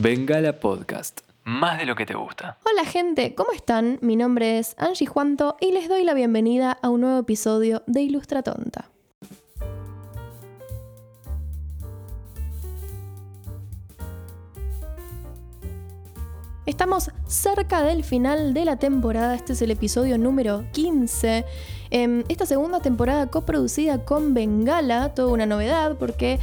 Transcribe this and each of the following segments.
Bengala Podcast. Más de lo que te gusta. Hola gente, ¿cómo están? Mi nombre es Angie Juanto y les doy la bienvenida a un nuevo episodio de Ilustra Tonta. Estamos cerca del final de la temporada, este es el episodio número 15. Em, esta segunda temporada coproducida con Bengala, toda una novedad porque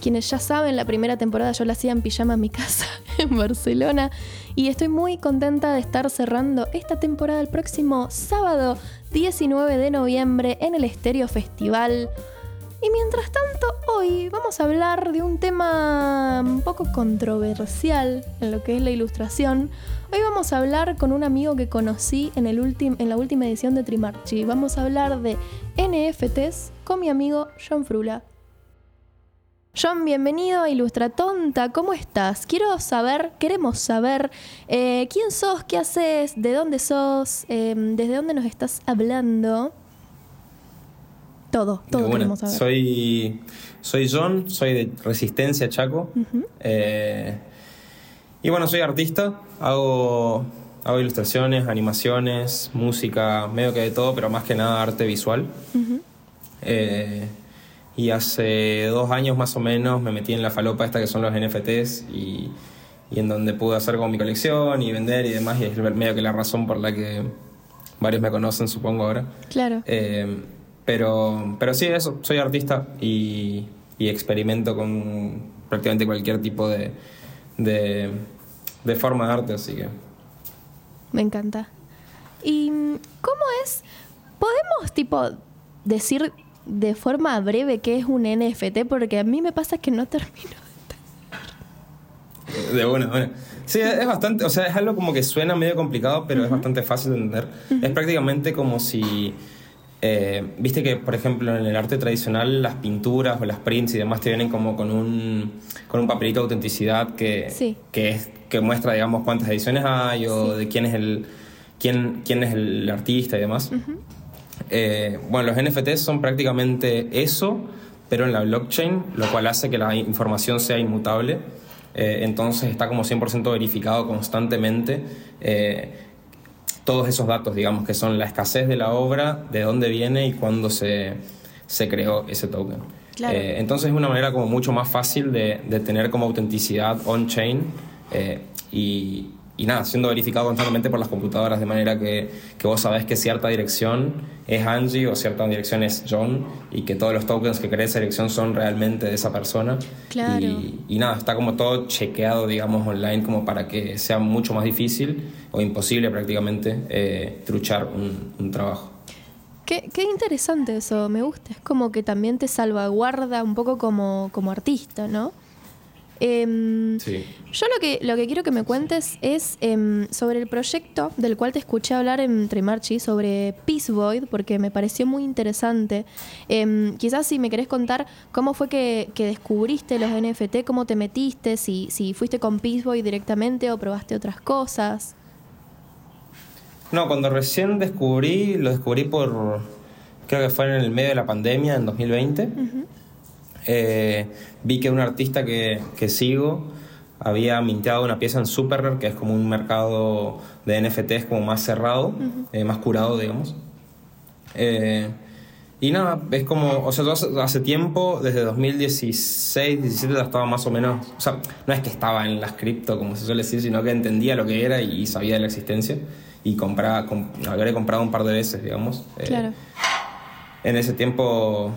quienes ya saben, la primera temporada yo la hacía en pijama en mi casa en Barcelona y estoy muy contenta de estar cerrando esta temporada el próximo sábado 19 de noviembre en el Estéreo Festival. Y mientras tanto, hoy vamos a hablar de un tema un poco controversial en lo que es la ilustración. Hoy vamos a hablar con un amigo que conocí en, el en la última edición de Trimarchi. Vamos a hablar de NFTs con mi amigo John Frula. John, bienvenido a Ilustra Tonta, ¿cómo estás? Quiero saber, queremos saber eh, quién sos, qué haces, de dónde sos, em, desde dónde nos estás hablando. Todo, todo queremos saber. Soy, soy John, soy de Resistencia Chaco. Eh, y bueno, soy artista, hago, hago ilustraciones, animaciones, música, medio que de todo, pero más que nada arte visual. Eh, y hace dos años más o menos me metí en la falopa esta que son los NFTs y, y en donde pude hacer con mi colección y vender y demás, y es medio que la razón por la que varios me conocen, supongo ahora. Claro. Eh, pero, pero sí, eso, soy artista y, experimento con prácticamente cualquier tipo de, de, forma de arte, así que... Me encanta. ¿Y cómo es? ¿Podemos, tipo, decir de forma breve qué es un NFT? Porque a mí me pasa que no termino de De bueno, bueno. Sí, es bastante, o sea, es algo como que suena medio complicado, pero es bastante fácil de entender. Es prácticamente como si eh, viste que, por ejemplo, en el arte tradicional las pinturas o las prints y demás te vienen como con un, con un papelito de autenticidad que, que, es, que muestra, digamos, cuántas ediciones hay o de quién es el, quién, quién es el artista y demás. Eh, bueno, los NFTs son prácticamente eso, pero en la blockchain, lo cual hace que la información sea inmutable. Eh, entonces está como 100% verificado constantemente todos esos datos, digamos, que son la escasez de la obra, de dónde viene y cuándo se, se creó ese token. Eh, entonces es una manera como mucho más fácil de, de tener como autenticidad on-chain eh, y, y nada, siendo verificado constantemente por las computadoras, de manera que, que, vos sabés que cierta dirección es Angie o cierta dirección es John y que todos los tokens que crees esa dirección son realmente de esa persona. Claro. Y, y, nada, está como todo chequeado, digamos, online como para que sea mucho más difícil o imposible prácticamente eh, truchar un, un trabajo. Qué, qué, interesante eso, me gusta. Es como que también te salvaguarda un poco como, como artista, ¿no? Em, yo lo que, lo que quiero que me cuentes es em, sobre el proyecto del cual te escuché hablar en Trimarchi, sobre Peace Void, porque me pareció muy interesante. Em, quizás si me querés contar cómo fue que, descubriste los NFT, cómo te metiste, si, si fuiste con Peace Void directamente o probaste otras cosas. No, cuando recién descubrí, lo descubrí por, creo que fue en el medio de la pandemia, en 2020. Eh, vi que un artista que, que, sigo había minteado una pieza en Super que es como un mercado de NFTs como más cerrado, eh, más curado, digamos. Eh, y nada, es como, o sea, hace tiempo, desde 2016, 17 ya estaba más o menos, o sea, no es que estaba en las cripto, como se suele decir, sino que entendía lo que era y, sabía de la existencia y compraba, había comprado un par de veces, digamos. Claro. En ese tiempo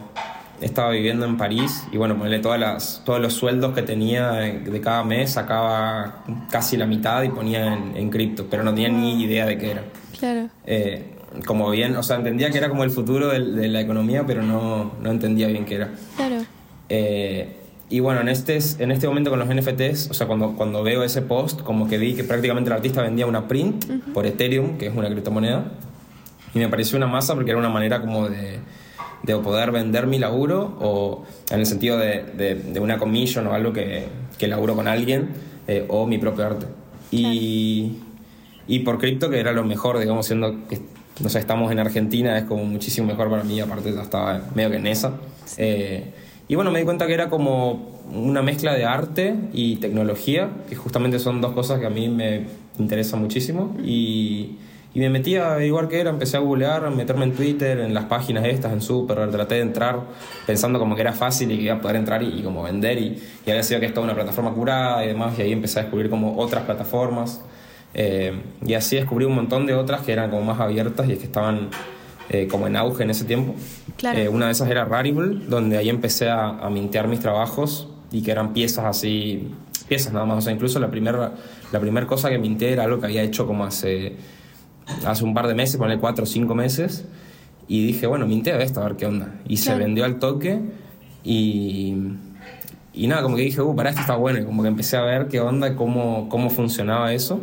estaba viviendo en París y bueno, ponerle todas las, todos los sueldos que tenía de cada mes, sacaba casi la mitad y ponía en, cripto, pero no tenía ni idea de qué era. Claro. Eh, como bien, o sea, entendía que era como el futuro de, la economía, pero no, no, entendía bien qué era. Claro. Eh, y bueno, en este, en este momento con los NFTs, o sea, cuando, cuando veo ese post, como que vi que prácticamente el artista vendía una print por Ethereum, que es una criptomoneda, y me pareció una masa porque era una manera como de de poder vender mi laburo o en el sentido de, de, una commission o algo que, que laburo con alguien eh, o mi propio arte. Y, y por cripto, que era lo mejor, digamos, siendo que no sé, estamos en Argentina, es como muchísimo mejor para mí, aparte ya estaba medio que en esa. Eh, Y bueno, me di cuenta que era como una mezcla de arte y tecnología, que justamente son dos cosas que a mí me interesan muchísimo. Y, y me metí a averiguar qué era, empecé a googlear, a meterme en Twitter, en las páginas estas, en Super, traté de entrar pensando como que era fácil y que iba a poder entrar y, como vender. Y, y, había sido que es toda una plataforma curada y demás, y ahí empecé a descubrir como otras plataformas. Eh, y así descubrí un montón de otras que eran como más abiertas y que estaban eh, como en auge en ese tiempo. Claro. Eh, una de esas era Rarible, donde ahí empecé a, a, mintear mis trabajos y que eran piezas así, piezas nada más. O sea, incluso la primera la primer cosa que minté era algo que había hecho como hace, hace un par de meses, ponerle cuatro o cinco meses. Y dije, bueno, minté esto, a ver qué onda. Y claro. se vendió al toque y, y nada, como que dije, uh, para esto está bueno. Y como que empecé a ver qué onda, cómo, cómo funcionaba eso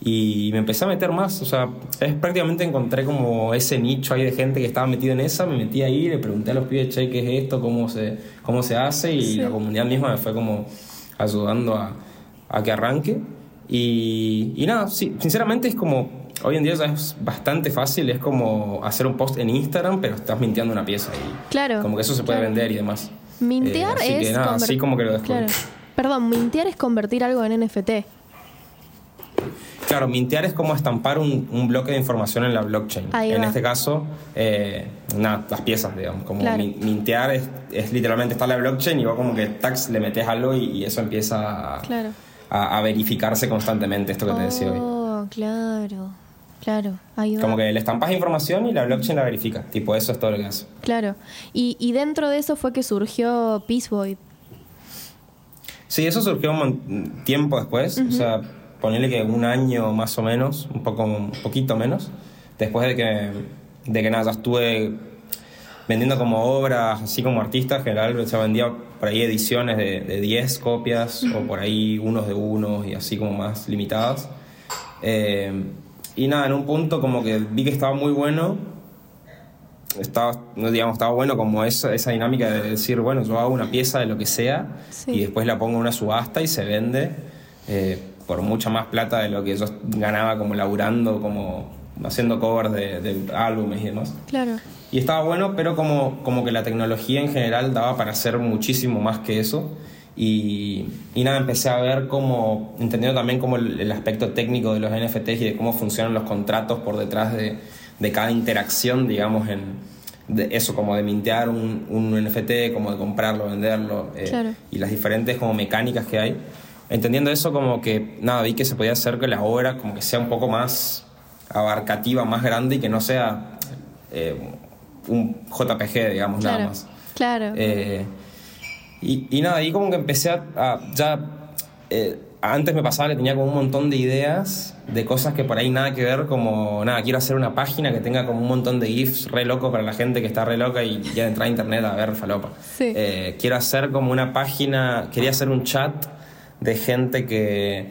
y me empecé a meter más, o sea, es prácticamente encontré como ese nicho ahí de gente que estaba metido en esa, me metí ahí, le pregunté a los pibes, che, ¿qué es esto? ¿Cómo se, cómo se hace? Y sí. la comunidad misma me fue como ayudando a, a que arranque. Y, y, nada, sí, sinceramente es como, hoy en día ya es bastante fácil, es como hacer un post en Instagram, pero estás mintiendo una pieza y claro, como que eso se puede claro. vender y demás. Mintear eh, así es... Que nada, así como que lo descubrí. Claro. Perdón, mintear es convertir algo en NFT. Claro, mintear es como estampar un, un, bloque de información en la blockchain. Ahí en va. este caso, eh, nada, las piezas, digamos. Como Claro. min- mintear es, es literalmente estar en la blockchain y vos como que tax le metes algo y, y eso empieza a, Claro. a- a verificarse constantemente, esto que te decía hoy. Oh, claro. Claro, va. Como que le estampas información y la blockchain la verifica. Tipo, eso es todo lo que hace. Claro. Y, y dentro de eso fue que surgió Peace Void. Sí, eso surgió un tiempo después, o sea, ponerle que un año más o menos, un poco un poquito menos, después de que, de que nada, ya estuve vendiendo como obras, así como artista en general, o sea, vendía por ahí ediciones de, de 10 copias o por ahí unos de unos y así como más limitadas. Eh, y nada, en un punto como que vi que estaba muy bueno, estaba, digamos, estaba bueno como esa, esa dinámica de decir, bueno, yo hago una pieza de lo que sea Sí. y después la pongo en una subasta y se vende eh, por mucha más plata de lo que yo ganaba como laburando, como haciendo covers de, de álbumes y demás. Claro. Y estaba bueno, pero como, como que la tecnología en general daba para hacer muchísimo más que eso. Y, y nada, empecé a ver como, entendiendo también como el, el aspecto técnico de los NFTs y de cómo funcionan los contratos por detrás de, de cada interacción, digamos, en de eso, como de mintear un, un NFT, como de comprarlo, venderlo, eh, Claro. y las diferentes como mecánicas que hay. Entendiendo eso, como que nada, vi que se podía hacer que la obra como que sea un poco más abarcativa, más grande y que no sea eh, un JPG, digamos, Claro. nada más. Claro. Eh, y, y nada, ahí como que empecé a, a- ya... eh, antes me pasaba que tenía como un montón de ideas de cosas que por ahí nada que ver, como nada, quiero hacer una página que tenga como un montón de GIFs re loco para la gente que está re loca y quiere entrar a internet a ver falopa. Sí. Eh, quiero hacer como una página, quería hacer un chat de gente que,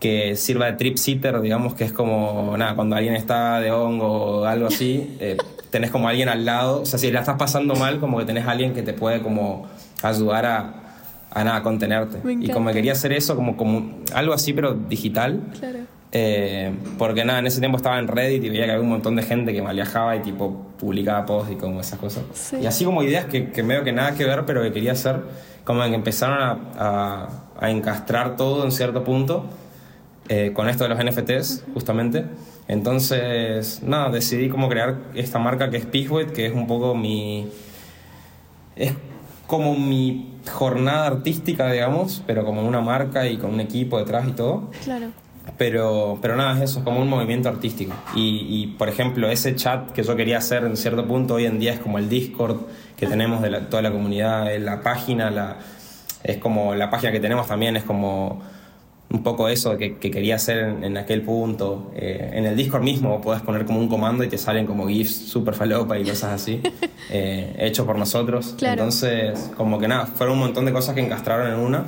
que sirva de trip sitter, digamos que es como, nada, cuando alguien está de hongo o algo así, eh, tenés como alguien al lado, o sea, si la estás pasando mal, como que tenés alguien que te puede como ayudar a, a nada, contenerte. Me Y como que quería hacer eso, como, como algo así, pero digital. Claro. Eh, porque nada, en ese tiempo estaba en Reddit y veía que había un montón de gente que mal viajaba y tipo publicaba posts y como esas cosas. Sí. Y así como ideas que, que medio que nada que ver, pero que quería hacer, como que empezaron a, a- a encastrar todo en cierto punto eh, con esto de los NFTs, justamente. Entonces, nada, decidí como crear esta marca que es Pigwet, que es un poco mi... Es como mi jornada artística, digamos, pero como una marca y con un equipo detrás y todo. Claro. Pero, pero nada, es eso, es como un movimiento artístico. Y, y, por ejemplo, ese chat que yo quería hacer en cierto punto hoy en día es como el Discord que tenemos de la- toda la comunidad, la página, la, es como la página que tenemos también es como un poco eso que, que quería hacer en, en aquel punto. Eh, en el Discord mismo podés poner como un comando y te salen como GIFs super falopa y cosas así, eh, hechos por nosotros. Claro. Entonces, como que nada, fueron un montón de cosas que encastraron en una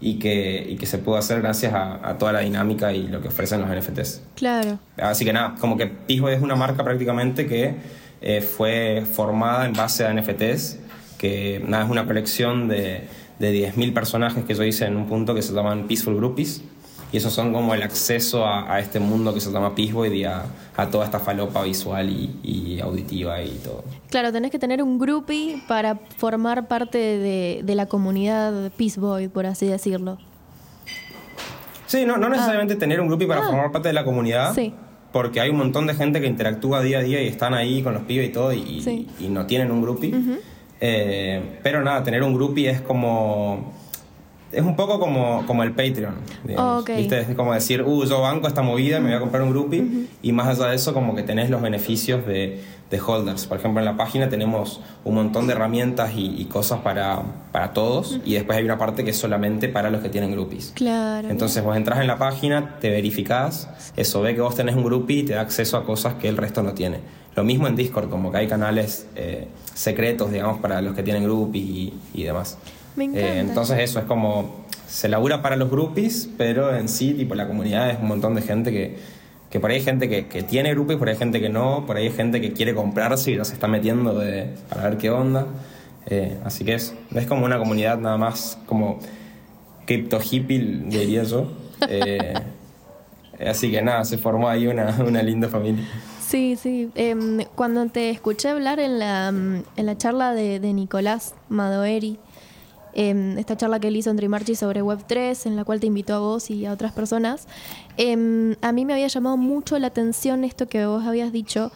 y, que, y que se pudo hacer gracias a, a toda la dinámica y lo que ofrecen los NFTs. Claro. Así que nada, como que Pisbo es una marca prácticamente que eh, fue formada en base a NFTs, que nada, es una colección de, de 10.000 personajes que yo hice en un punto que se llaman Peaceful Groupies, y esos son como el acceso a, a este mundo que se llama Peaceboy y a, a toda esta falopa visual y, y auditiva y todo. Claro, tenés que tener un groupie para formar parte de, de la comunidad Peace Boy, por así decirlo. Sí, no, no necesariamente tener un groupie para Ah. formar parte de la comunidad. Sí. Porque hay un montón de gente que interactúa día a día y están ahí con los pibes y todo y, Sí. y no tienen un groupie. Eh, pero nada, tener un groupie es como... Es un poco como, como el Patreon. digamos, Ok. ¿viste? Es como decir, uh, yo banco esta movida, me voy a comprar un groupie. Y más allá de eso, como que tenés los beneficios de, de holders. Por ejemplo, en la página tenemos un montón de herramientas y, y cosas para, para todos. Y después hay una parte que es solamente para los que tienen groupies. Claro. Entonces vos entras en la página, te verificás, eso ve que vos tenés un groupie y te da acceso a cosas que el resto no tiene. Lo mismo en Discord, como que hay canales eh, secretos, digamos, para los que tienen groupies y, y demás. Me encanta. Eh, entonces eso es como, se labura para los groupies, pero en sí, tipo, la comunidad es un montón de gente que, que por ahí hay gente que, que tiene groupies, por ahí hay gente que no, por ahí hay gente que quiere comprarse y ya se está metiendo de, para ver qué onda. Eh, así que es, es como una comunidad nada más como cripto hippie, diría yo. Eh, así que nada, se formó ahí una, una linda familia. Sí, sí. Em, cuando te escuché hablar en la, mm, en la charla de, de Nicolás Madoeri, em, esta charla que él hizo en Trimarchi sobre Web3, en la cual te invitó a vos y a otras personas, em, a mí me había llamado mucho la atención esto que vos habías dicho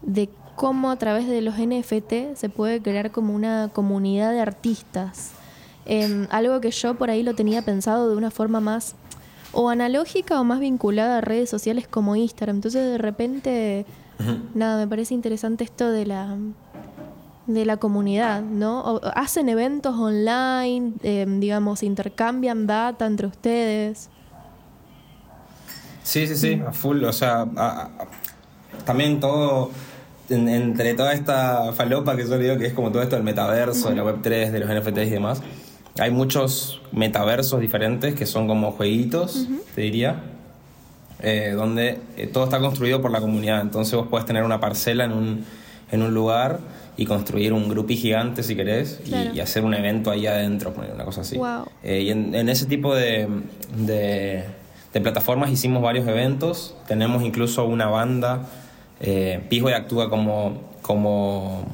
de cómo a través de los NFT se puede crear como una comunidad de artistas. Em, algo que yo por ahí lo tenía pensado de una forma más o analógica o más vinculada a redes sociales como Instagram. Entonces de repente, nada, me parece interesante esto de la de la comunidad, ¿no? O- hacen eventos online, em, digamos, intercambian data entre ustedes. Sí, sí, sí, a full. O sea, a- a- también todo, en- entre toda esta falopa que yo digo que es como todo esto del metaverso, de la Web3, de los NFTs y demás, hay muchos metaversos diferentes que son como jueguitos, te diría, eh, donde eh, todo está construido por la comunidad. Entonces vos puedes tener una parcela en un, en un lugar y construir un groupie gigante si querés y- Claro. y, hacer un evento ahí adentro, poner una cosa así. Wow. Eh, y en, en ese tipo de, de- de plataformas hicimos varios eventos. Tenemos incluso una banda. Eh, Pijo actúa como, como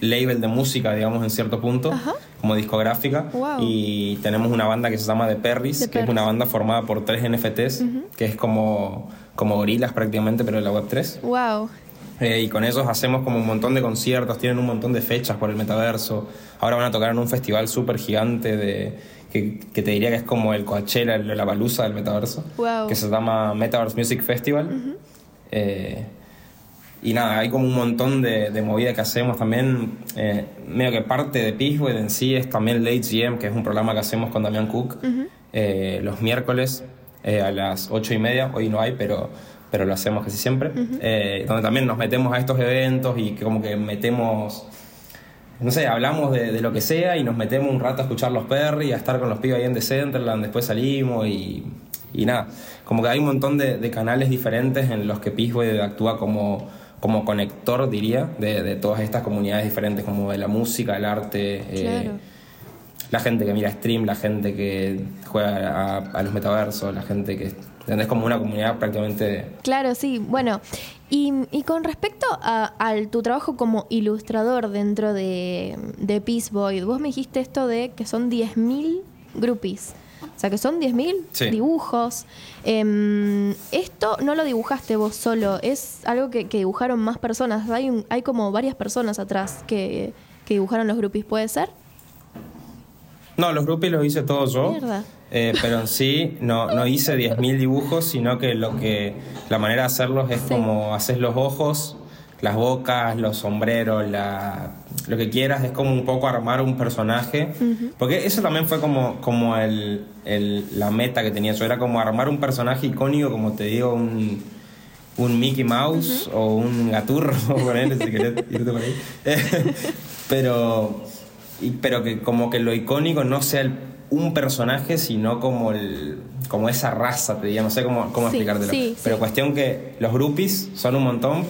label de música, digamos, en cierto punto, Ajá. como discográfica. Wow. Y tenemos una banda que se llama The Perris, The que es una banda formada por tres NFTs, que es como, como gorilas prácticamente, pero de la Web3. Wow. Eh, y con ellos hacemos como un montón de conciertos, tienen un montón de fechas por el metaverso. Ahora van a tocar en un festival súper gigante de, que, que te diría que es como el Coachella, el- la baluza del metaverso, Wow. que se llama Metaverse Music Festival. Eh, y nada, hay como un montón de, de movida que hacemos también. Eh, medio que parte de Peaceboy en sí es también Late GM, que es un programa que hacemos con Damián Cook eh, los miércoles eh, a las ocho y media. Hoy no hay, pero, pero lo hacemos casi siempre. Eh, donde también nos metemos a estos eventos y que como que metemos. No sé, hablamos de, de lo que sea y nos metemos un rato a escuchar los Perry, a estar con los pibes ahí en The Centerland, después salimos y, y nada. Como que hay un montón de, de canales diferentes en los que Peaceboy actúa como, como conector, diría, de, de todas estas comunidades diferentes, como de la música, el arte, eh, la gente que mira stream, la gente que juega a, a los metaversos, la gente que... ¿Entendés? Como una comunidad prácticamente... Claro, sí. Bueno, y, y con respecto a, tu trabajo como ilustrador dentro de, de Peace Boy, vos me dijiste esto de que son 10.000 groupies. O sea, que son 10.000 Sí. dibujos. Em, esto no lo dibujaste vos solo, es algo que, que dibujaron más personas. Hay, un- hay como varias personas atrás que, que dibujaron los groupies, ¿puede ser? No, los groupies los hice todos yo. Mierda. Eh, pero en sí no, no hice 10.000 dibujos, sino que lo que la manera de hacerlos es Sí. como haces los ojos, las bocas, los sombreros, la, lo que quieras, es como un poco armar un personaje. Porque eso también fue como, como el, el- la meta que tenía yo, era como armar un personaje icónico, como te digo, un, un Mickey Mouse o un gaturro, ponele, si querés irte por ahí. pero, y- pero que como que lo icónico no sea el- un personaje, sino como el como esa raza, te diría, no sé cómo, cómo Sí, explicártelo. sí, sí. pero cuestión que los groupies son un montón,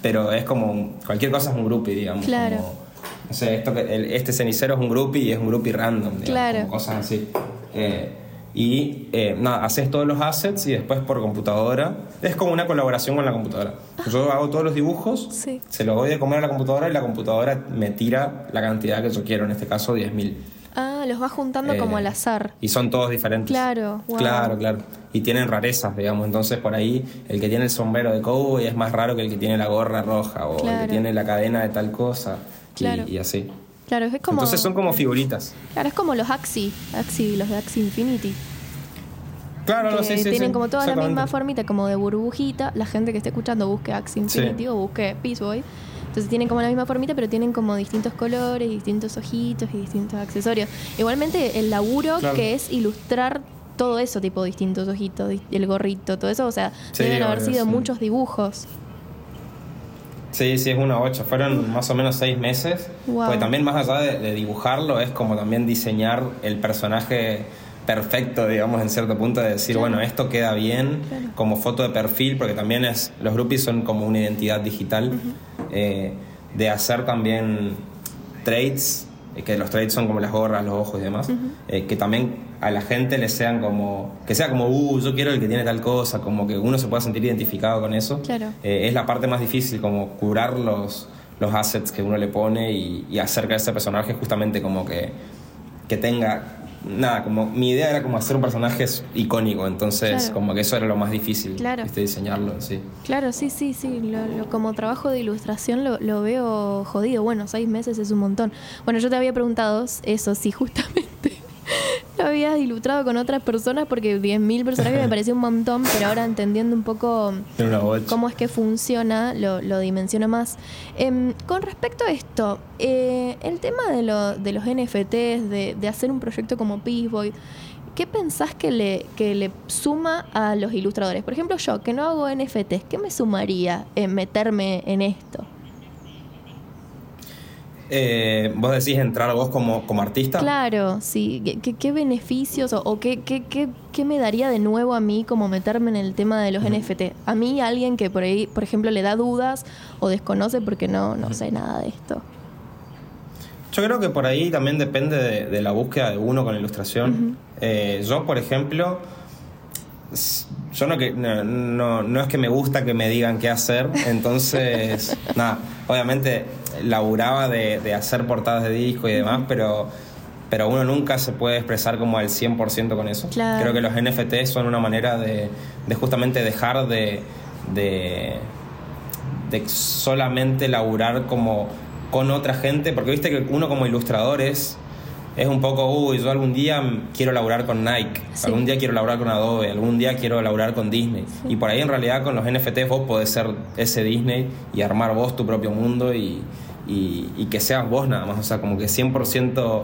pero es como cualquier cosa es un groupie, digamos. Claro. como- no sé, esto que, el- este cenicero es un groupie y es un groupie random, digamos, Claro. como cosas así. Eh, y eh, nada, haces todos los assets y después por computadora. Es como una colaboración con la computadora. Yo hago todos los dibujos, Sí. se los doy de comer a la computadora y la computadora me tira la cantidad que yo quiero, en este caso 10.000. Ah, los vas juntando como Eh, al azar. Y son todos diferentes. Claro, wow. Claro, claro. Y tienen rarezas, digamos. Entonces, por ahí, el que tiene el sombrero de cowboy es más raro que el que tiene la gorra roja o el Claro. que tiene la cadena de tal cosa. y- Claro. Y, así. Claro, es como. Entonces, son como figuritas. Claro, es como los Axi, Axi, los de Axi Infinity. Claro, que no, sí, tienen sí, como toda la misma formita, como de burbujita. La gente que esté escuchando busque Axi Infinity Sí. o busque Peace Boy. Entonces tienen como la misma formita, pero tienen como distintos colores, distintos ojitos y distintos accesorios. Igualmente, el laburo Claro. que es ilustrar todo eso, tipo distintos ojitos, el gorrito, todo eso, o sea, deben haber sido muchos dibujos. Sí, sí, es una ocho. Fueron más o menos seis meses. Wow. Porque también más allá de, de dibujarlo, es como también diseñar el personaje perfecto, digamos, en cierto punto, de decir, Claro. bueno, esto queda bien Claro. como foto de perfil, porque también es, los groupies son como una identidad digital, eh, de hacer también traits, que los traits son como las gorras, los ojos y demás, eh, que también a la gente le sean como, que sea como, uh, yo quiero el que tiene tal cosa, como que uno se pueda sentir identificado con eso. Claro. Eh, es la parte más difícil, como curar los, los assets que uno le pone y, y hacer que ese personaje justamente como que, que tenga... Nada, como mi idea era como hacer un personaje icónico, entonces Claro. como que eso era lo más difícil, Claro. ¿viste? diseñarlo, sí. Claro, sí, sí, sí. Lo, lo- como trabajo de ilustración lo, lo veo jodido. Bueno, seis meses es un montón. Bueno, yo te había preguntado eso, si justamente lo habías ilustrado con otras personas, porque 10.000 personajes me pareció un montón, pero ahora entendiendo un poco cómo es que funciona, lo, lo dimensiona más. Em, con respecto a esto, eh, el tema de, lo- de los NFTs, de, de hacer un proyecto como Peace Boy, ¿qué pensás que le, que le suma a los ilustradores? Por ejemplo, yo, que no hago NFTs, ¿qué me sumaría en meterme en esto? Eh, vos decís entrar vos como, como artista. Claro, sí. ¿Qué, beneficios o, o qué, qué, qué- me daría de nuevo a mí como meterme en el tema de los NFT? A mí, alguien que por ahí, por ejemplo, le da dudas o desconoce porque no, no sé nada de esto. Yo creo que por ahí también depende de, de la búsqueda de uno con la ilustración. Eh, yo, por ejemplo, yo no, que, no, no, no es que me gusta que me digan qué hacer, entonces, nada, obviamente laburaba de, de hacer portadas de disco y demás, pero, pero uno nunca se puede expresar como al 100% con eso. Claro. Creo que los NFT son una manera de, de justamente dejar de, de, de solamente laburar como con otra gente, porque viste que uno como ilustrador es, es un poco, uy, yo algún día quiero laburar con Nike, Sí. algún día quiero laburar con Adobe, algún día quiero laburar con Disney. Y por ahí en realidad con los NFTs vos podés ser ese Disney y armar vos tu propio mundo y, y, y que seas vos nada más, o sea, como que 100%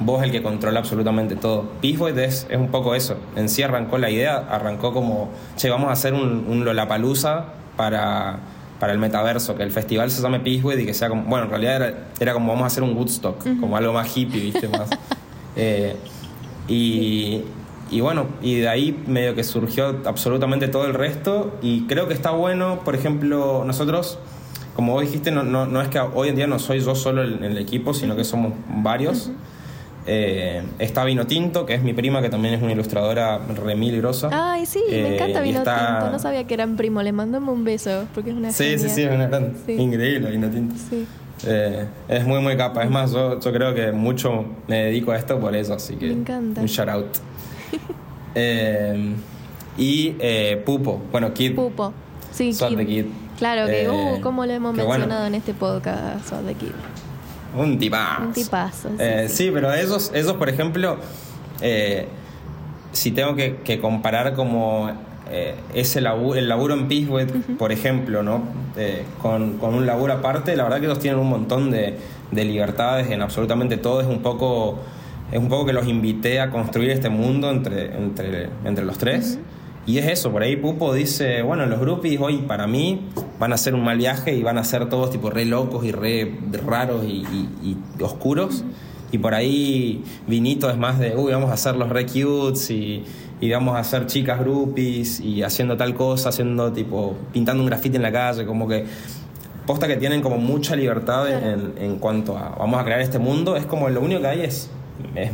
vos el que controla absolutamente todo. Peaceboy es, es un poco eso, en sí arrancó la idea, arrancó como, che, vamos a hacer un, un Lollapalooza para, para el metaverso, que el festival se llame Peaceboy y que sea como, bueno, en realidad era, era como vamos a hacer un Woodstock, como algo más hippie, viste, más... eh, y, y bueno, y de ahí medio que surgió absolutamente todo el resto y creo que está bueno, por ejemplo, nosotros, como vos dijiste, no, no, no es que hoy en día no soy yo solo en el equipo, sino que somos varios. Eh, está Vino Tinto, que es mi prima, que también es una ilustradora remil grosa. Ay, sí, me Eh, encanta Vino está- Tinto. No sabía que eran primo. Le mandame un beso, porque es una Sí, sí, genia. sí, es una gran- Sí. increíble Vino Tinto. Sí. Eh, es muy, muy capa. Es más, yo, yo creo que mucho me dedico a esto por eso, así que Me encanta. un shout out. Eh, y Pupo, bueno, Kid. Pupo. Sí, Kid. the Kid. Claro que, uh, como lo hemos bueno. mencionado en este podcast, Swat the Kid. Un tipazo. Un tipazo, sí, Eh, sí. sí, pero esos, esos por ejemplo, eh, si tengo que, que comparar como eh, ese laburo, el laburo en Peacewood, por ejemplo, ¿no? Con, con un laburo aparte, la verdad que ellos tienen un montón de, de libertades en absolutamente todo. Es un poco. Es un poco que los invité a construir este mundo entre, entre, entre los tres. Y es eso, por ahí Pupo dice, bueno, los groupies hoy para mí van a hacer un mal viaje y van a ser todos tipo re locos y re raros y, y- y oscuros. Y por ahí Vinito es más de, uy, vamos a hacer los re cutes y, y vamos a hacer chicas groupies y haciendo tal cosa, haciendo tipo, pintando un grafiti en la calle, como que posta que tienen como mucha libertad en, en cuanto a vamos a crear este mundo, es como lo único que hay es, es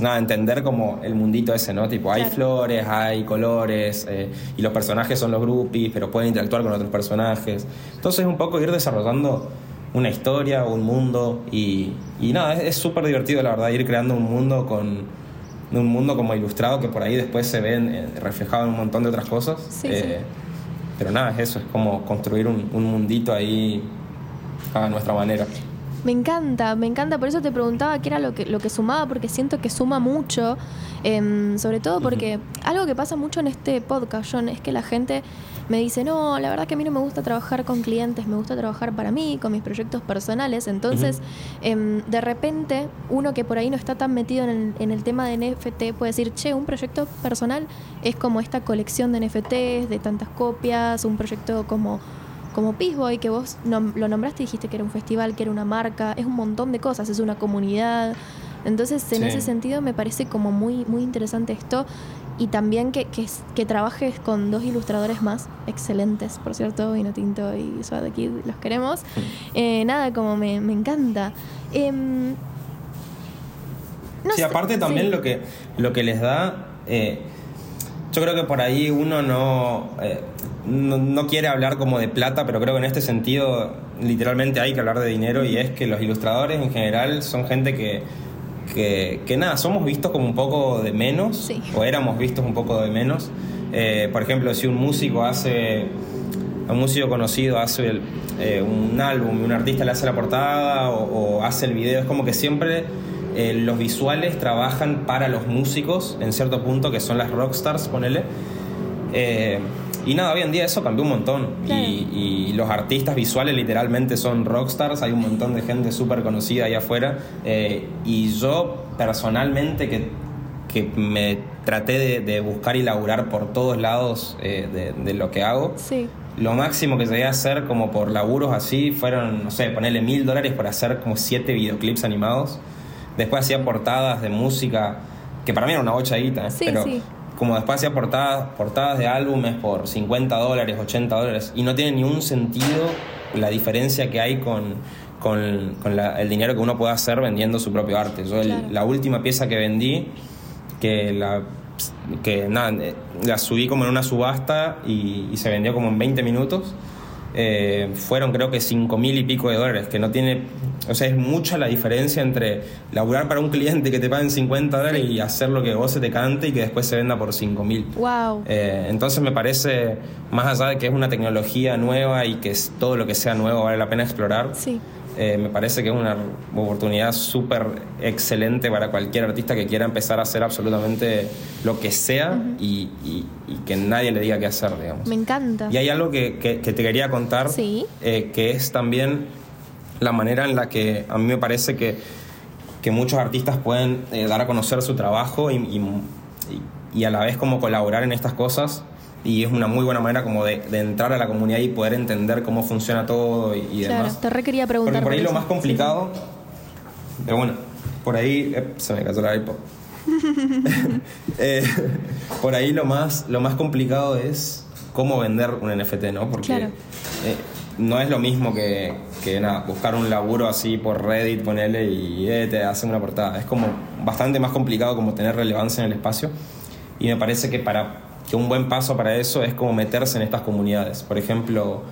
nada, entender como el mundito ese, ¿no? Tipo, hay Claro. flores, hay colores, eh, y los personajes son los groupies, pero pueden interactuar con otros personajes. Entonces, un poco ir desarrollando una historia, un mundo, y, y nada, es- súper divertido, la verdad, ir creando un mundo con un mundo como ilustrado que por ahí después se ven reflejado en un montón de otras cosas. Sí, Eh, Pero nada, es eso, es como construir un, un mundito ahí a nuestra manera. Me encanta, me encanta. Por eso te preguntaba qué era lo que, lo que sumaba, porque siento que suma mucho. em, sobre todo porque algo que pasa mucho en este podcast, John, es que la gente me dice, no, la verdad que a mí no me gusta trabajar con clientes, me gusta trabajar para mí, con mis proyectos personales. Entonces, em, de repente, uno que por ahí no está tan metido en el, en el tema de NFT puede decir, che, un proyecto personal es como esta colección de NFTs, de tantas copias, un proyecto como como Peace Boy, que vos nom- lo nombraste y dijiste que era un festival, que era una marca, es un montón de cosas, es una comunidad. Entonces, en Sí. ese sentido, me parece como muy, muy interesante esto. Y también que, que, es- que trabajes con dos ilustradores más, excelentes, por cierto, Vino Tinto y Suave Kid, los queremos. Eh, nada, como me, me encanta. No sí, sé, aparte también sí. lo que lo que les da eh, yo creo que por ahí uno no, eh, no no quiere hablar como de plata pero creo que en este sentido literalmente hay que hablar de dinero y es que los ilustradores en general son gente que que, que nada, somos vistos como un poco de menos, Sí. o éramos vistos un poco de menos. Eh, por ejemplo, si un músico hace, un músico conocido hace el- eh, un álbum y un artista le hace la portada o, o hace el video, es como que siempre eh, los visuales trabajan para los músicos en cierto punto, que son las rockstars, ponele. Y nada, hoy en día eso cambió un montón. Claro. Y, y los artistas visuales literalmente son rockstars. Hay un montón de gente súper conocida ahí afuera. Eh, y yo personalmente que, que me traté de, de buscar y laburar por todos lados eh, de, de lo que hago. Sí, Lo máximo que llegué a hacer como por laburos así fueron, no sé, ponerle mil dólares por hacer como siete videoclips animados. Después hacía portadas de música, que para mí era una bocha guita, ¿eh? Sí, pero sí. Como después hacía portadas, portadas de álbumes por 50 dólares, 80 dólares, y no tiene ni un sentido la diferencia que hay con, con, con la- el dinero que uno puede hacer vendiendo su propio arte. Yo el- Claro. la última pieza que vendí, que la que nada, la subí como en una subasta y, y se vendió como en 20 minutos. Eh, fueron creo que 5 mil y pico de dólares, que no tiene, o sea, es mucha la diferencia entre laburar para un cliente que te paguen 50 dólares y hacer lo que vos se te cante y que después se venda por 5 mil. wow. Eh, entonces me parece, más allá de que es una tecnología nueva y que es todo lo que sea nuevo vale la pena explorar, sí. Eh, me parece que es una oportunidad súper excelente para cualquier artista que quiera empezar a hacer absolutamente lo que sea y, y- y que nadie le diga qué hacer, digamos. Me encanta. Y hay algo que, que- que te quería contar, Sí. eh, que es también la manera en la que a mí me parece que, que muchos artistas pueden eh, dar a conocer su trabajo y- y a la vez como colaborar en estas cosas. Y es una muy buena manera como de, de entrar a la comunidad y poder entender cómo funciona todo y, y claro, demás. te re quería preguntar. Porque por ahí lo más complicado, pero bueno, por ahí eh, se me cayó la iPod. Eh, por ahí lo más, lo más complicado es cómo vender un NFT, ¿no? Porque Claro. eh, no es lo mismo que, que nada, buscar un laburo así por Reddit, ponerle y eh, te hacen una portada. Es como bastante más complicado como tener relevancia en el espacio. Y me parece que para que un buen paso para eso es como meterse en estas comunidades. Por ejemplo,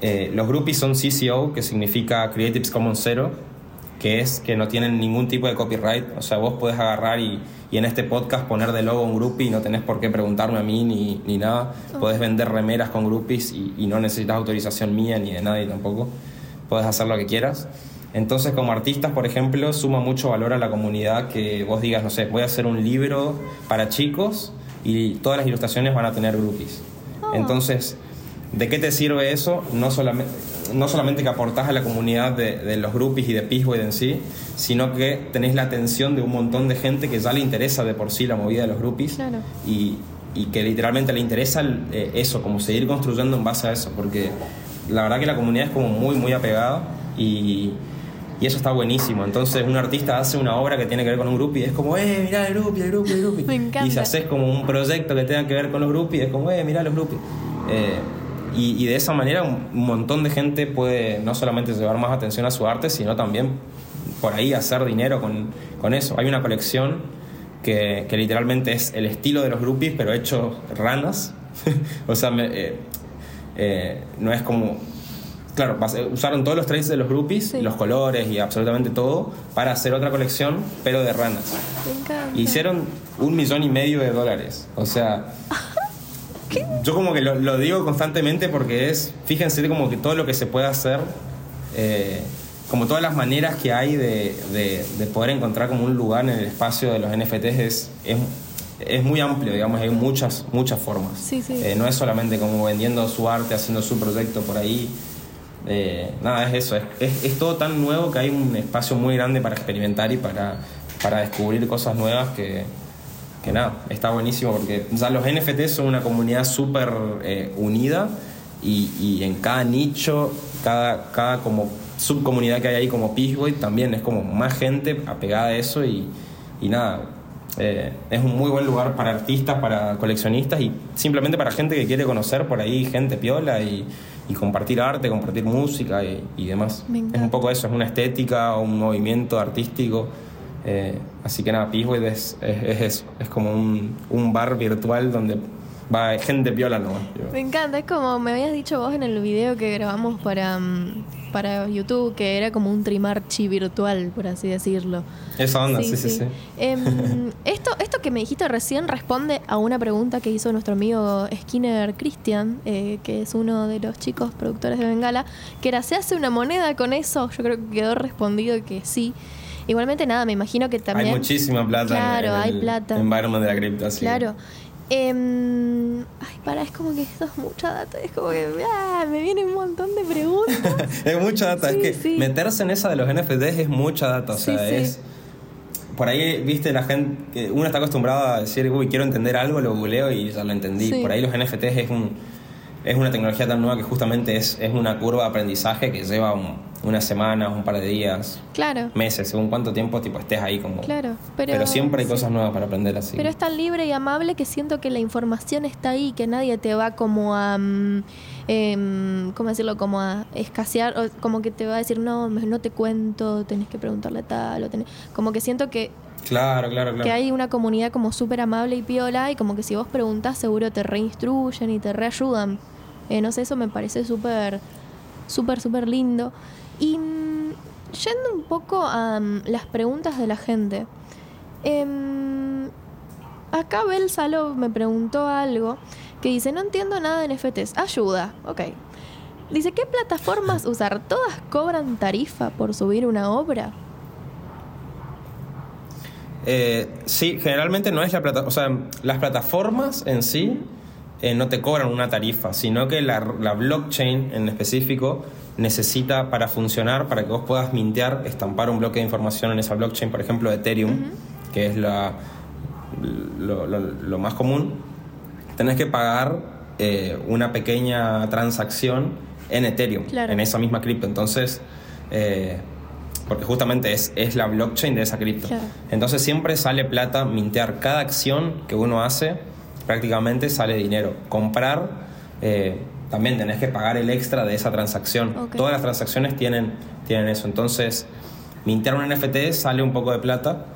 eh, los groupies son CCO, que significa Creative Commons Zero, que es que no tienen ningún tipo de copyright. O sea, vos podés agarrar y, y en este podcast poner de logo un groupie y no tenés por qué preguntarme a mí ni, ni nada. Podés vender remeras con groupies y, y no necesitas autorización mía ni de nadie tampoco. Podés hacer lo que quieras. Entonces, como artistas, por ejemplo, suma mucho valor a la comunidad que vos digas, no sé, voy a hacer un libro para chicos y todas las ilustraciones van a tener groupies. Entonces, ¿de qué te sirve eso? No solamente, no solamente que aportás a la comunidad de, de los groupies y de Peaceboy en sí, sino que tenés la atención de un montón de gente que ya le interesa de por sí la movida de los groupies Claro. y, y que literalmente le interesa eh, eso, como seguir construyendo en base a eso, porque la verdad que la comunidad es como muy, muy apegada y, y eso está buenísimo. Entonces un artista hace una obra que tiene que ver con un groupie y es como, eh, mirá el groupie, el groupie, el. Me encanta. Y si haces como un proyecto que tenga que ver con los groupies, es como, eh, mirá los groupies. Eh, y, y de esa manera un, un montón de gente puede no solamente llevar más atención a su arte, sino también por ahí hacer dinero con, con eso. Hay una colección que, que, literalmente es el estilo de los groupies, pero hecho ranas. o sea, me, eh, eh, no es como Claro, usaron todos los traits de los groupies, los colores y absolutamente todo para hacer otra colección, pero de ranas. Me encanta. hicieron un millón y medio de dólares. O sea, yo como que lo, digo constantemente porque es, fíjense como que todo lo que se puede hacer, eh, como todas las maneras que hay de, de, poder encontrar como un lugar en el espacio de los NFTs es, es, es muy amplio, digamos, hay muchas, muchas formas. Sí, sí. Eh, no es solamente como vendiendo su arte, haciendo su proyecto por ahí. Eh, nada, es eso, es, es, todo tan nuevo que hay un espacio muy grande para experimentar y para, para descubrir cosas nuevas que, que nada, está buenísimo porque ya los NFT son una comunidad súper eh, unida y, y, en cada nicho, cada, cada como subcomunidad que hay ahí como Peaceboy también es como más gente apegada a eso y, y nada, eh, es un muy buen lugar para artistas, para coleccionistas y simplemente para gente que quiere conocer por ahí gente piola y, y compartir arte, compartir música y, demás. Es un poco eso, es una estética, un movimiento artístico. Eh, así que nada, Peacewood es, es, eso, es como un, un, bar virtual donde va gente piola no Me encanta, es como me habías dicho vos en el video que grabamos para, mm, para YouTube, que era como un trimarchi virtual, por así decirlo. Esa onda, sí, sí, sí. Em, esto, esto que me dijiste recién responde a una pregunta que hizo nuestro amigo Skinner Christian, eh, que es uno de los chicos productores de Bengala, que era, ¿se hace una moneda con eso? Yo creo que quedó respondido que sí. Igualmente nada, me imagino que también... Hay muchísima plata claro, en, hay plata. environment de la cripto. Así. Claro. Eh, ay, para, es como que esto es mucha data. Es como que ah, me viene un montón de preguntas. es mucha data. es que meterse en esa de los NFTs es mucha data. O sea, es. Por ahí, viste, la gente. Uno está acostumbrado a decir, uy, quiero entender algo, lo googleo y ya lo entendí. Por ahí los NFTs es un es una tecnología tan nueva que justamente es, es una curva de aprendizaje que lleva unas semanas, un par de días, claro. meses, según cuánto tiempo tipo estés ahí como... Claro, pero, pero siempre hay cosas nuevas para aprender así. Pero es tan libre y amable que siento que la información está ahí, que nadie te va como a... Eh, ¿Cómo decirlo? Como a escasear, o como que te va a decir, no, no te cuento, tenés que preguntarle tal, o tenés... Como que siento que Claro, claro, claro. Que hay una comunidad como súper amable y piola y como que si vos preguntas seguro te reinstruyen y te reayudan. Eh, no sé, eso me parece súper, súper, súper lindo. Y mm, yendo un poco a mm, las preguntas de la gente. Em, acá Bel me preguntó algo que dice, no entiendo nada de NFTs. Ayuda, ok. Dice, ¿qué plataformas usar? ¿Todas cobran tarifa por subir una obra? Eh, sí, generalmente no es la plataforma, o sea, las plataformas en sí eh, no te cobran una tarifa, sino que la, blockchain en específico necesita para funcionar, para que vos puedas mintear, estampar un bloque de información en esa blockchain, por ejemplo Ethereum, que es la, lo, más común, tenés que pagar eh, una pequeña transacción en Ethereum, en esa misma cripto. Entonces, eh, porque justamente es, es la blockchain de esa cripto. Entonces siempre sale plata mintear cada acción que uno hace prácticamente sale dinero. Comprar, eh, también tenés que pagar el extra de esa transacción. Todas las transacciones tienen, tienen eso. Entonces, mintear un NFT sale un poco de plata.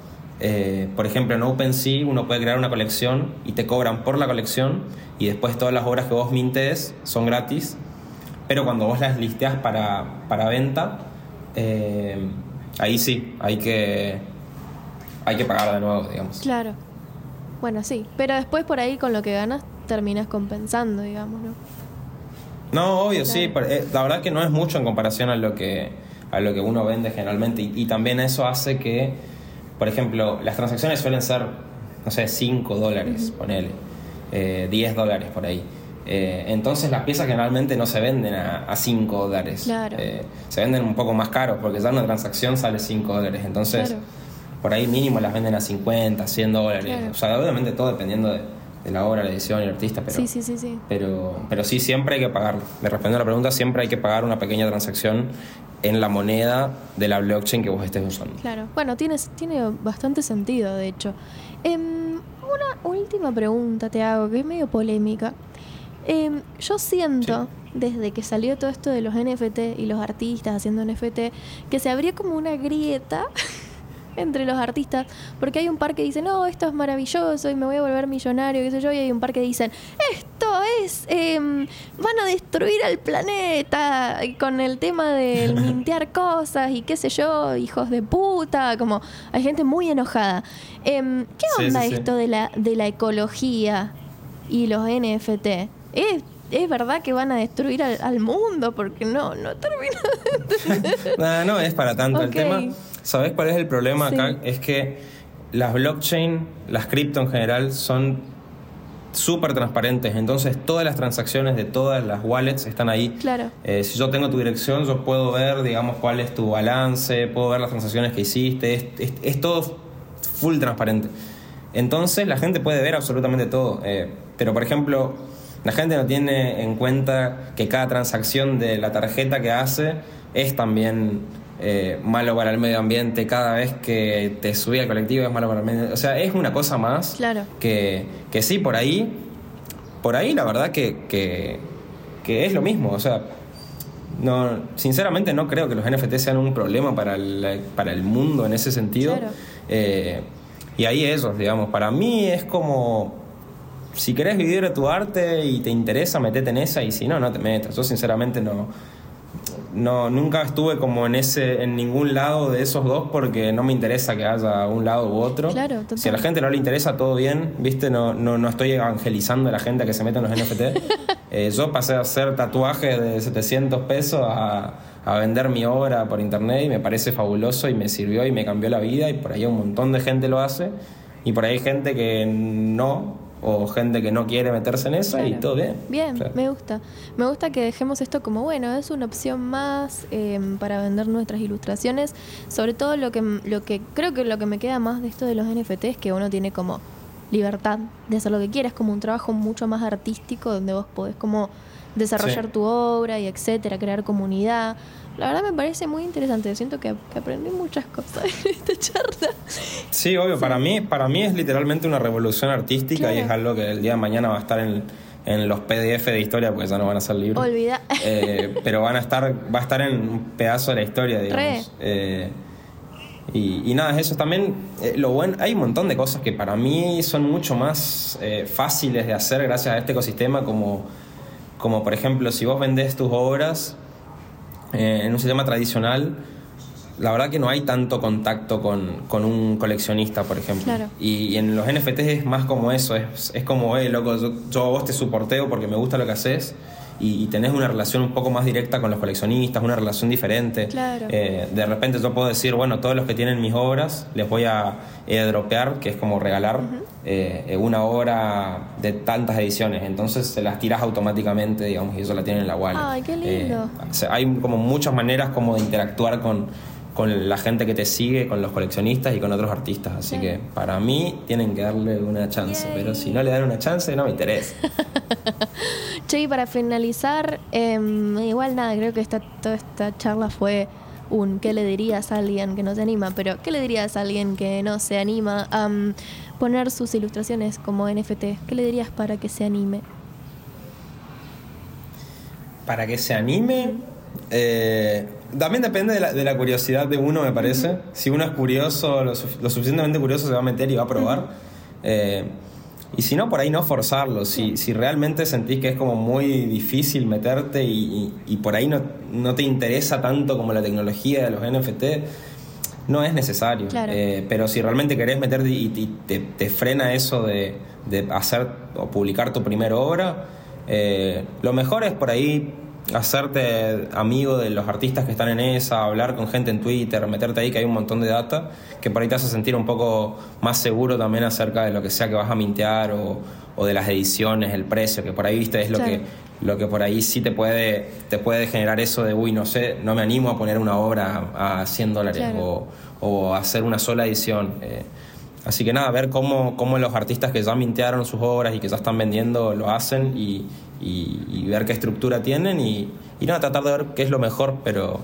Eh, por ejemplo, en OpenSea uno puede crear una colección y te cobran por la colección y después todas las obras que vos mintes son gratis. Pero cuando vos las listeas para, para venta, eh, ahí sí, hay que, hay que pagar de nuevo, digamos. Claro. Bueno, sí, pero después por ahí con lo que ganas terminas compensando, digamos, ¿no? No, obvio, sí. Eh, la verdad que no es mucho en comparación a lo que, a lo que uno vende generalmente. Y, también eso hace que, por ejemplo, las transacciones suelen ser, no sé, 5 dólares, ponele, 10 eh, dólares por ahí. Eh, entonces las piezas generalmente no se venden a 5 dólares. Claro. se venden un poco más caros porque ya una transacción sale 5 dólares. Entonces por ahí mínimo las venden a 50, 100 dólares. O sea, obviamente todo dependiendo de, la obra, la edición y el artista, pero sí, sí, sí, sí. Pero, pero sí, siempre hay que pagar. Me respondiendo a la pregunta, siempre hay que pagar una pequeña transacción en la moneda de la blockchain que vos estés usando. Claro. Bueno, tiene, tiene bastante sentido, de hecho. Em, una última pregunta te hago, que es medio polémica. Em, yo siento, desde que salió todo esto de los NFT y los artistas haciendo NFT, que se abrió como una grieta entre los artistas, porque hay un par que dicen, no, esto es maravilloso y me voy a volver millonario, qué sé yo, y hay un par que dicen, esto es, em, van a destruir al planeta con el tema del mintear cosas y qué sé yo, hijos de puta, como hay gente muy enojada. Em, ¿Qué onda sí, sí. esto de la, de la ecología y los NFT? ¿Es, es verdad que van a destruir al, al mundo? Porque no, no termina Nada, no es para tanto el tema. ¿Sabes cuál es el problema Sí. acá? Es que las blockchain, las cripto en general, son súper transparentes. Entonces, todas las transacciones de todas las wallets están ahí. Claro. Eh, si yo tengo tu dirección, yo puedo ver, digamos, cuál es tu balance, puedo ver las transacciones que hiciste. Es, es- es todo full transparente. Entonces, la gente puede ver absolutamente todo. Eh, pero, por ejemplo, la gente no tiene en cuenta que cada transacción de la tarjeta que hace es también eh, malo para el medio ambiente. Cada vez que te subí al colectivo es malo para el medio ambiente. O sea, es una cosa más Claro. que, que sí, por ahí, por ahí la verdad que, que, que es lo mismo. O sea, no, sinceramente no creo que los NFT sean un problema para el, para el mundo en ese sentido. Claro. Eh, y ahí ellos, digamos, para mí es como, si querés vivir de tu arte y te interesa, metete en esa y si no, no te metas. Yo sinceramente no, no nunca estuve como en ese en ningún lado de esos dos porque no me interesa que haya un lado u otro. Claro, total. si a la gente no le interesa todo bien, ¿viste? No, no, no estoy evangelizando a la gente a que se meta en los NFT. Eh, yo pasé a hacer tatuajes de 700 pesos a, a vender mi obra por internet y me parece fabuloso y me sirvió y me cambió la vida y por ahí un montón de gente lo hace y por ahí hay gente que no o gente que no quiere meterse en esa y todo bien. Bien, me gusta. Me gusta que dejemos esto como, bueno, es una opción más eh, para vender nuestras ilustraciones. Sobre todo lo que, lo que creo que lo que me queda más de esto de los NFT es que uno tiene como libertad de hacer lo que quiera. Es como un trabajo mucho más artístico donde vos podés como desarrollar Sí. tu obra y etcétera, crear comunidad. La verdad me parece muy interesante. Siento que, que aprendí muchas cosas en esta charla. Sí, obvio, para mí, para mí es literalmente una revolución artística y es algo que el día de mañana va a estar en, en los PDF de historia porque ya no van a ser libros. Olvida. Eh, pero van a estar, va a estar en un pedazo de la historia, digamos. Eh, y, y nada, eso también, eh, lo bueno, hay un montón de cosas que para mí son mucho más fáciles de hacer gracias a este ecosistema, como, como por ejemplo, si vos vendés tus obras eh, en un sistema tradicional, la verdad que no hay tanto contacto con, con un coleccionista, por ejemplo. Claro. Y, y en los NFTs es más como eso, es, es como, hey, loco, yo, yo a vos te soporteo porque me gusta lo que haces y, y tenés una relación un poco más directa con los coleccionistas, una relación diferente. Claro. Eh, de repente yo puedo decir, bueno, todos los que tienen mis obras les voy a dropear, que es como regalar eh, una obra de tantas ediciones. Entonces se las tiras automáticamente, digamos, y eso la tienen en la wallet. Ay, qué lindo. Eh, hay como muchas maneras como de interactuar con, con la gente que te sigue, con los coleccionistas y con otros artistas. Así que para mí tienen que darle una chance. Yay. Pero si no le dan una chance, no me interesa. Che, y para finalizar, em, igual nada, creo que esta, toda esta charla fue un ¿qué le dirías a alguien que no se anima? Pero ¿qué le dirías a alguien que no se anima a mm, poner sus ilustraciones como NFT? ¿Qué le dirías para que se anime? Para que se anime, eh, también depende de la, de la curiosidad de uno, me parece. Si uno es curioso, lo, suf- lo suficientemente curioso, se va a meter y va a probar. Eh, y si no, por ahí no forzarlo. Si, si realmente sentís que es como muy difícil meterte y, y- y por ahí no, no te interesa tanto como la tecnología de los NFT, no es necesario. Claro. Eh, pero si realmente querés meterte y, y te, te frena eso de, de hacer o publicar tu primera obra, eh, lo mejor es por ahí hacerte amigo de los artistas que están en esa, hablar con gente en Twitter, meterte ahí que hay un montón de data, que por ahí te hace sentir un poco más seguro también acerca de lo que sea que vas a mintear o, o de las ediciones, el precio, que por ahí viste es lo Claro. que lo que por ahí sí te puede te puede generar eso de uy no sé no me animo a poner una obra a 100 dólares Claro. o, o hacer una sola edición eh, así que nada ver cómo, cómo los artistas que ya mintearon sus obras y que ya están vendiendo lo hacen y, y- y ver qué estructura tienen y, y nada tratar de ver qué es lo mejor pero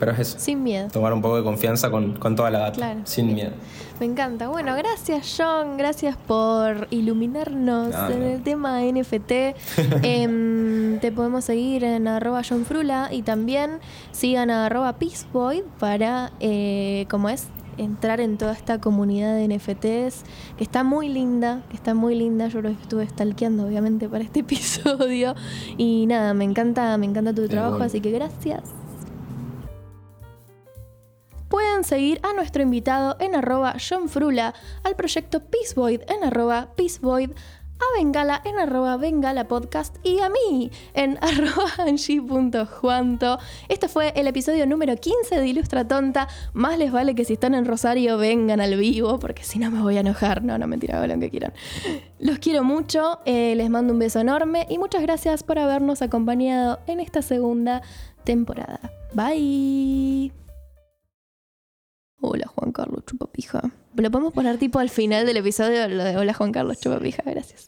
Pero es eso. Sin miedo. Tomar un poco de confianza con, con toda la data. Claro. Sin miedo. Me encanta. Bueno, gracias John, gracias por iluminarnos No, en no. el tema NFT. Em, te podemos seguir en arroba John Frula y también sigan a arroba Peaceboy para, eh, como es, entrar en toda esta comunidad de NFTs que está muy linda, que está muy linda. Yo lo estuve stalkeando obviamente para este episodio y nada, me encanta, me encanta tu trabajo, así que gracias. Pueden seguir a nuestro invitado en arroba John Frula, al proyecto Peacevoid en arroba Peacevoid, a Bengala en arroba Bengala Podcast y a mí en arroba angie.juanto. Este fue el episodio número 15 de Ilustra Tonta. Más les vale que si están en Rosario vengan al vivo, porque si no me voy a enojar. No, no, mentira, hagan lo que quieran. Los quiero mucho, eh, les mando un beso enorme y muchas gracias por habernos acompañado en esta segunda temporada. Bye. Hola Juan Carlos Chupapija. Lo podemos poner tipo al final del episodio, lo de Hola Juan Carlos Chupapija, gracias.